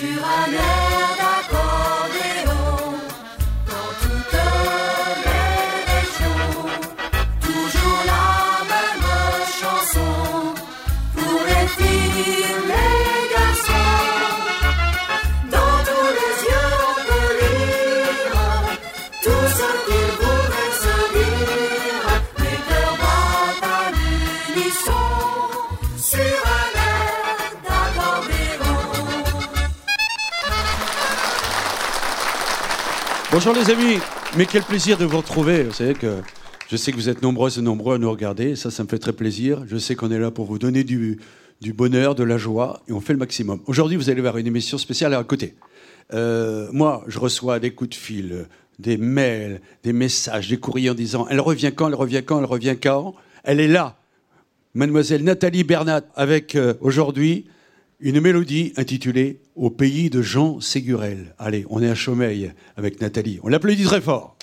sur un Bonjour les amis, mais quel plaisir de vous retrouver. Vous savez que je sais que vous êtes nombreuses et nombreux à nous regarder, ça, ça me fait très plaisir. Je sais qu'on est là pour vous donner du, bonheur, de la joie, et on fait le maximum. Aujourd'hui, vous allez voir une émission spéciale à côté. Euh, moi, je reçois des coups de fil, des mails, des messages, des courriers en disant Elle revient quand Elle revient quand Elle revient quand? Elle est là, Mademoiselle Nathalie Bernat, avec euh, aujourd'hui une mélodie intitulée Au pays de Jean Ségurel. Allez, on est à Chaumeil avec Nathalie. On l'applaudit très fort.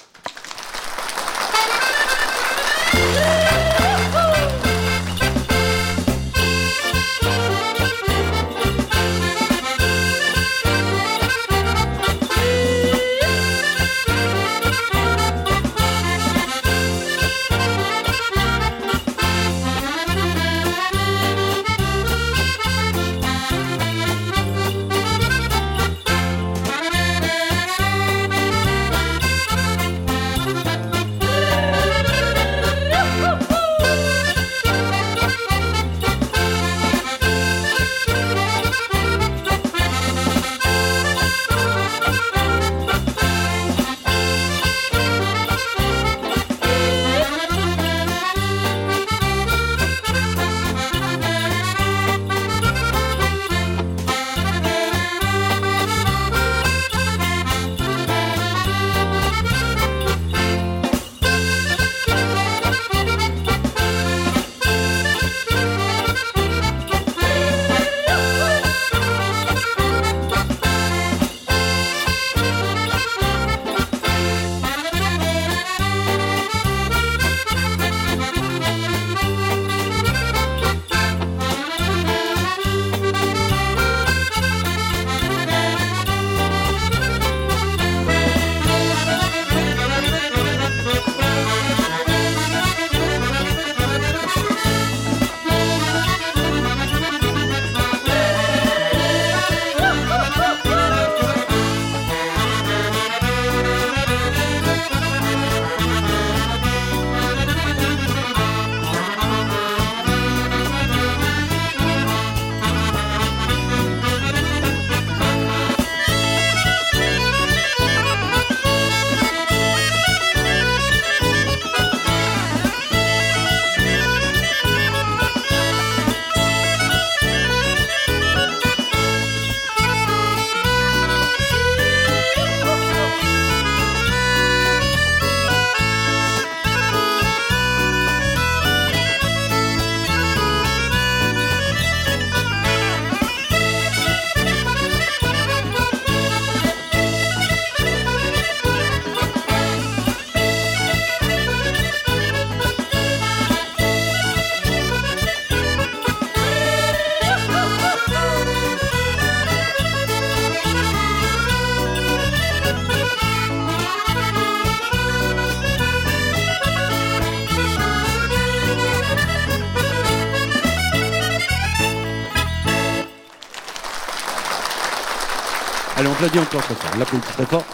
Applaudit encore très fort. L'applaudit très fort.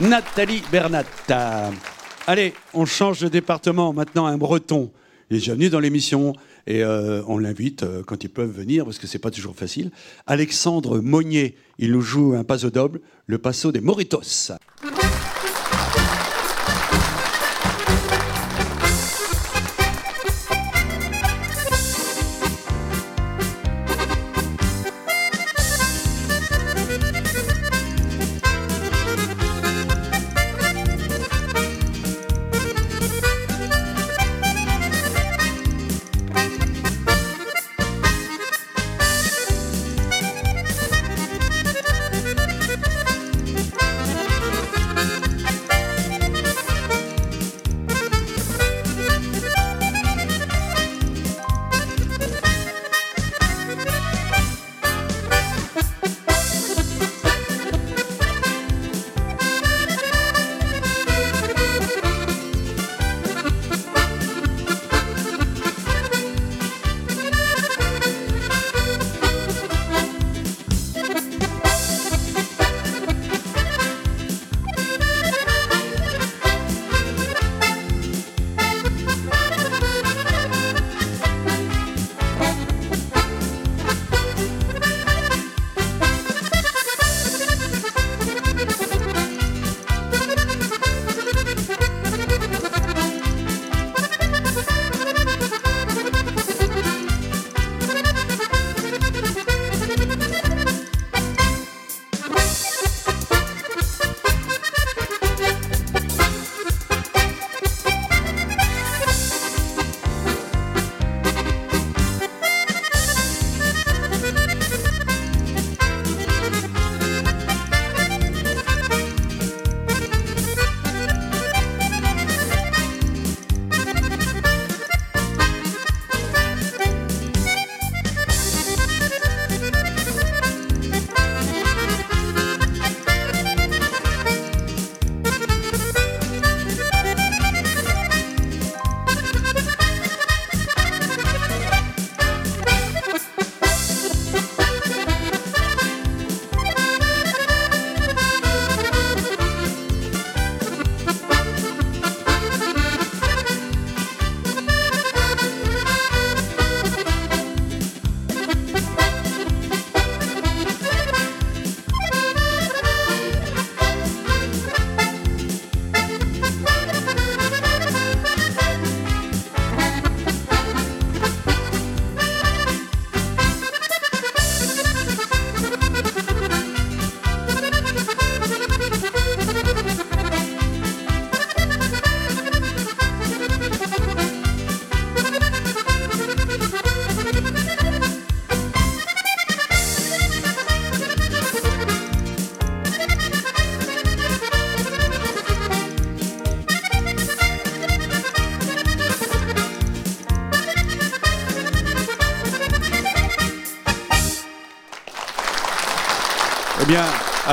Nathalie Bernat. Allez, on change de département maintenant à un breton. Il est déjà venu dans l'émission et euh, on l'invite euh, quand ils peuvent venir parce que c'est pas toujours facile. Alexandre Monnier, il nous joue un paso double, le passo des Moritos.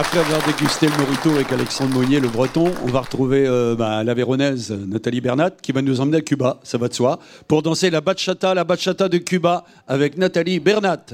Après avoir dégusté le morito avec Alexandre Monnier, le breton, on va retrouver euh, bah, la véronaise Nathalie Bernat qui va nous emmener à Cuba, ça va de soi, pour danser la bachata, la bachata de Cuba avec Nathalie Bernat.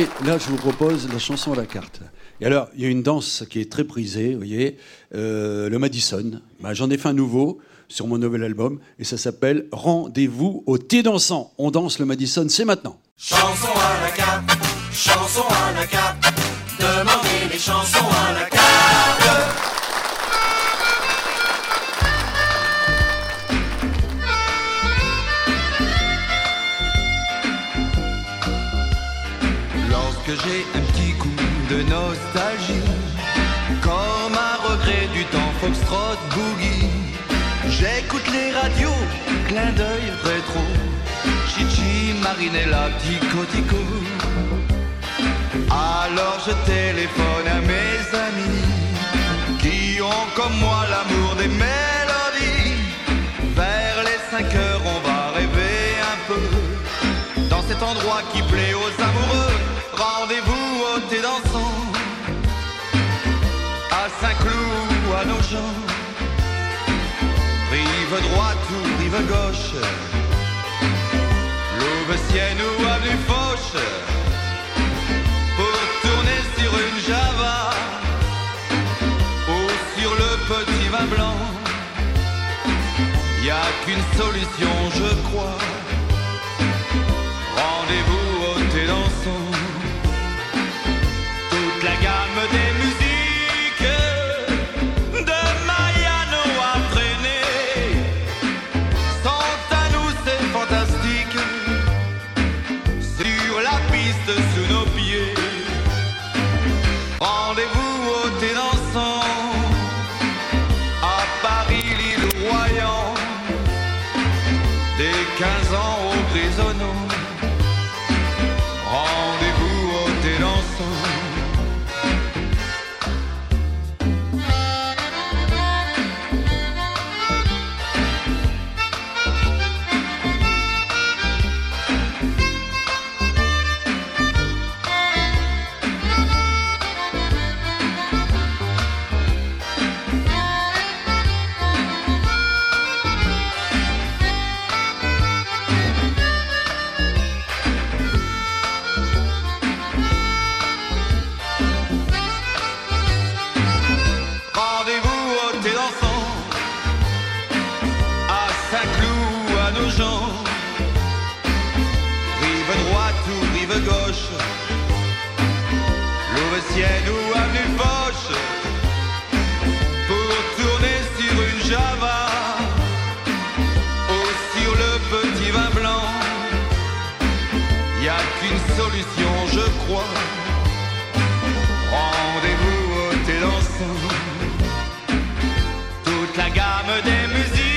Écoutez, là je vous propose la chanson à la carte. Et alors, il y a une danse qui est très prisée, vous voyez, euh, le Madison. Bah, J'en ai fait un nouveau sur mon nouvel album et ça s'appelle Rendez-vous au thé dansant. On danse le Madison, c'est maintenant. Chanson à la carte, chanson à la carte, demandez les chansons à la carte. Clin d'œil rétro, Chichi, Marinella, Tico Tico. Alors je téléphone à mes amis qui ont comme moi l'amour des mélodies. Vers les 5 heures, on va rêver un peu dans cet endroit qui plaît aux amoureux. Rendez-vous au thé dansant à Saint-Cloud, à nos gens. Rive droite ou rive gauche, Louveciennes ou avenue Foch, pour tourner sur une Java ou sur le petit vin blanc. Y a qu'une solution, je crois. oiseaux gauche, Louveciennes ou avenue Foch, pour tourner sur une Java ou sur le petit vin blanc. Y a qu'une solution, je crois. Rendez-vous au dansant. Toute la gamme des musiques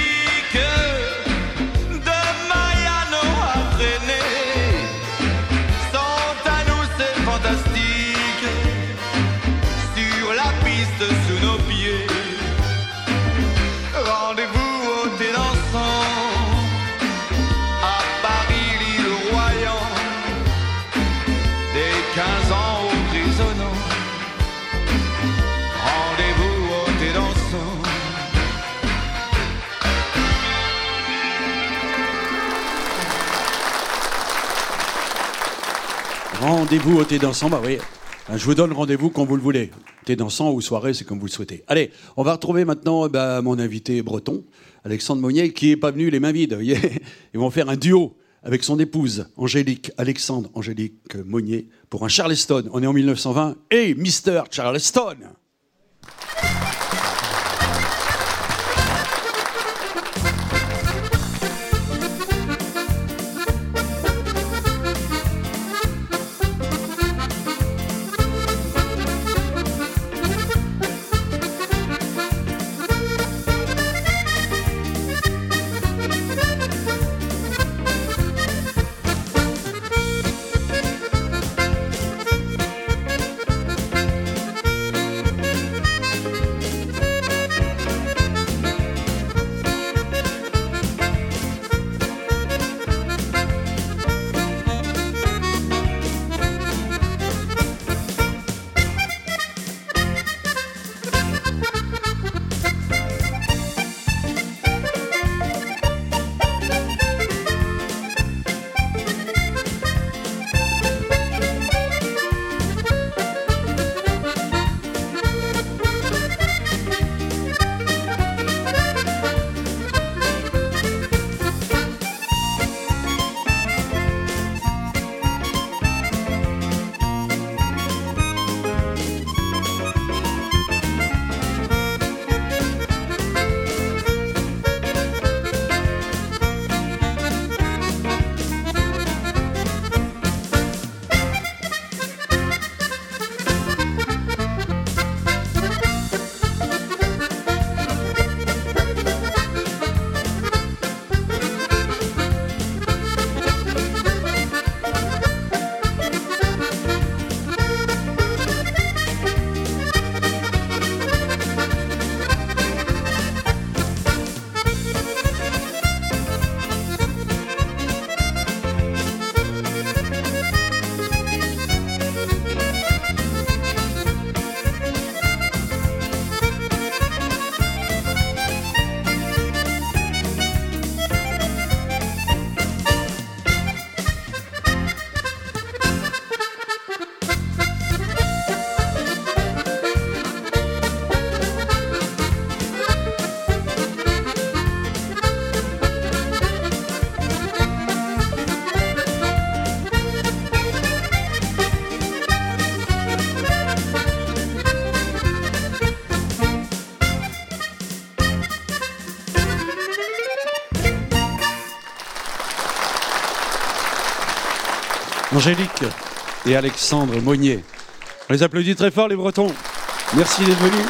Rendez-vous au thé dansant, bah oui. Hein, Je vous donne rendez-vous quand vous le voulez. Thé dansant ou soirée, c'est comme vous le souhaitez. Allez, on va retrouver maintenant bah, mon invité breton, Alexandre Monnier, qui est pas venu les mains vides. Ils vont faire un duo avec son épouse, Angélique, Alexandre Angélique Monnier, pour un Charleston. On est en 1920. Et Mister Charleston Angélique et Alexandre Monnier. On les applaudit très fort, les Bretons. Merci d'être venus.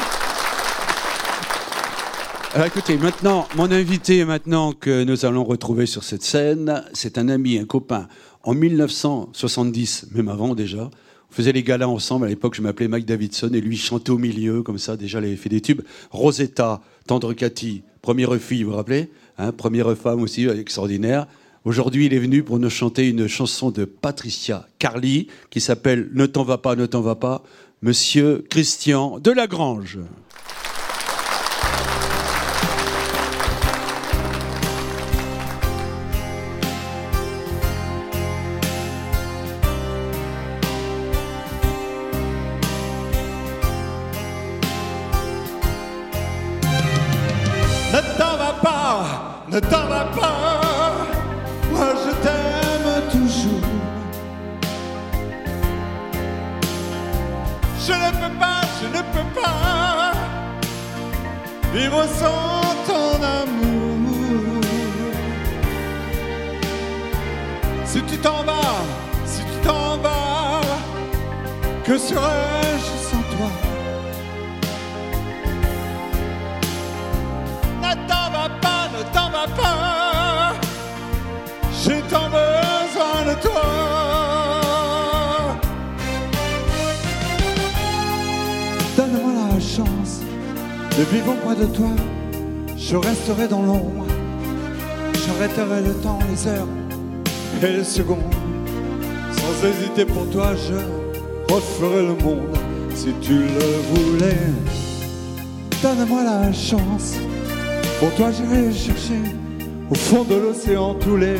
Alors écoutez, maintenant, mon invité maintenant que nous allons retrouver sur cette scène, c'est un ami, un copain. En 1970, même avant déjà, on faisait les galas ensemble. À l'époque, je m'appelais Mike Davidson et lui chantait au milieu, comme ça, déjà, il avait fait des tubes. Rosetta, Tendre Cathy, première fille, vous vous rappelez hein, Première femme aussi, extraordinaire. Aujourd'hui, il est venu pour nous chanter une chanson de Patricia Carly qui s'appelle Ne t'en va pas, ne t'en va pas, Monsieur Christian de vivre sans ton amour. Si tu t'en vas, si tu t'en vas, que serais-je de vivre près de toi. Je resterai dans l'ombre. J'arrêterai le temps, les heures et les secondes. Sans hésiter pour toi, je referai le monde si tu le voulais. Donne-moi la chance. Pour toi, j'irai chercher au fond de l'océan tous les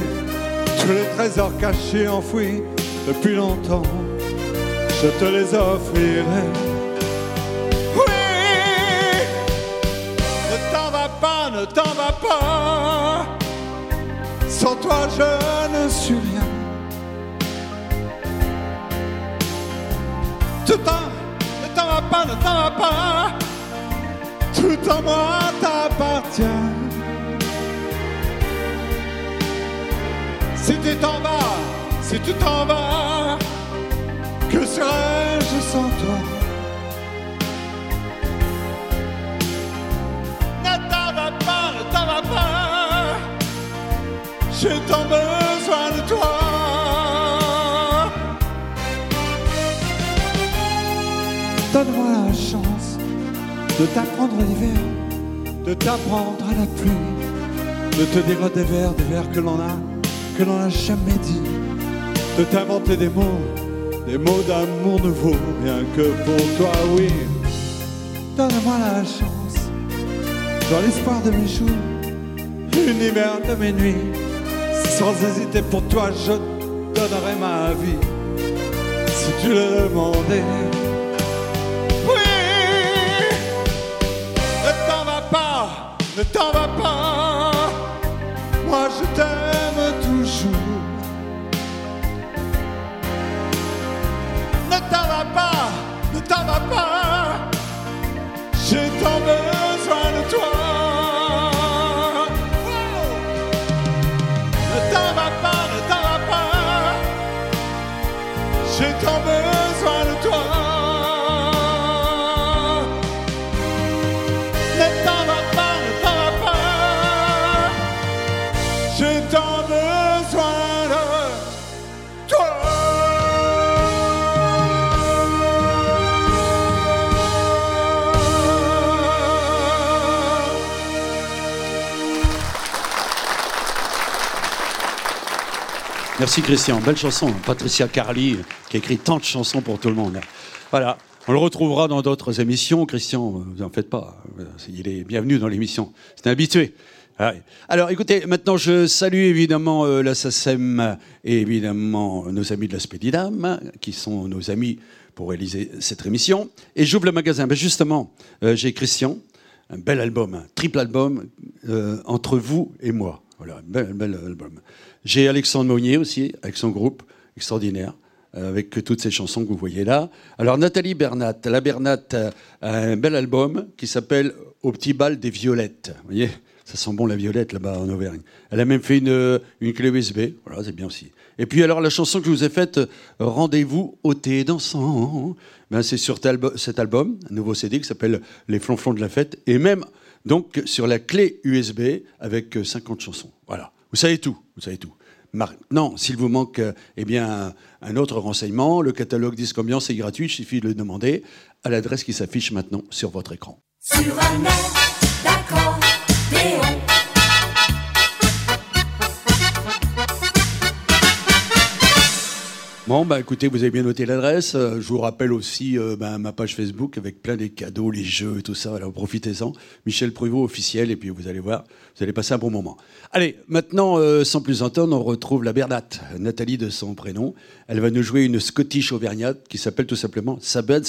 trésors cachés, enfouis depuis longtemps. Je te les offrirai. Ne t'en va pas. Sans toi, je ne suis rien. Tout en, ne t'en va pas, ne t'en va pas. Tout en moi t'appartient. Si tu t'en vas, si tu t'en vas, que serais-je sans toi? J'ai tant besoin de toi. Donne-moi la chance de t'apprendre l'hiver, de t'apprendre à la pluie, de te dire des vers, des vers que l'on a, que l'on n'a jamais dit, de t'inventer des mots, des mots d'amour nouveau, rien que pour toi, oui. Donne-moi la chance, dans l'espoir de mes jours, l'univers de mes nuits, sans hésiter pour toi, je donnerai ma vie, si tu le demandais. Oui, ne t'en va pas, ne t'en va pas. Moi je t'aime toujours. Ne t'en va pas, ne t'en va pas. J'ai tant besoin Merci Christian, belle chanson. Patricia Carly qui a écrit tant de chansons pour tout le monde. Voilà, on le retrouvera dans d'autres émissions. Christian, vous en faites pas, il est bienvenu dans l'émission. C'est habitué. Ouais. Alors écoutez, maintenant je salue évidemment euh, la SACEM et évidemment nos amis de la Spédidam, qui sont nos amis pour réaliser cette émission. Et j'ouvre le magasin. Ben justement, euh, j'ai Christian, un bel album, un triple album euh, entre vous et moi. Voilà, bel, bel album. J'ai Alexandre Monnier aussi, avec son groupe extraordinaire, euh, avec toutes ces chansons que vous voyez là. Alors Nathalie Bernat, la Bernat a un bel album qui s'appelle Au petit bal des violettes. Vous voyez, ça sent bon la violette là-bas en Auvergne. Elle a même fait une, une clé USB, voilà, c'est bien aussi. Et puis alors la chanson que je vous ai faite, Rendez-vous au thé dansant, ben, c'est sur cet album, un nouveau CD qui s'appelle Les flonflons de la fête, et même donc sur la clé USB avec 50 chansons. Voilà. Vous savez tout, vous savez tout. Maintenant, s'il vous manque euh, eh bien, un autre renseignement, le catalogue Disque Ambiance est gratuit, il suffit de le demander à l'adresse qui s'affiche maintenant sur votre écran. Sur un Bon, bah écoutez, vous avez bien noté l'adresse. Euh, Je vous rappelle aussi euh, bah, ma page Facebook avec plein des cadeaux, les jeux et tout ça. Alors profitez-en. Michel Pruvot officiel, et puis vous allez voir, vous allez passer un bon moment. Allez, maintenant, euh, sans plus entendre, on retrouve la Bernat, Nathalie de son prénom. Elle va nous jouer une Scottish auvergnate qui s'appelle tout simplement Sabed,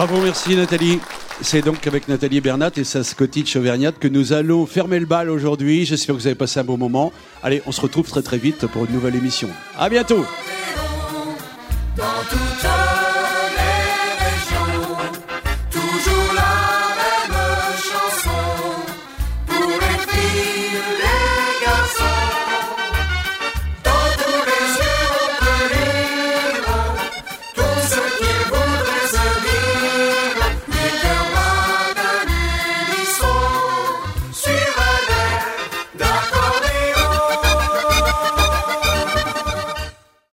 Bravo, merci Nathalie. C'est donc avec Nathalie Bernat et sa Scottish Auvergnat que nous allons fermer le bal aujourd'hui. J'espère que vous avez passé un bon moment. Allez, on se retrouve très très vite pour une nouvelle émission. À bientôt.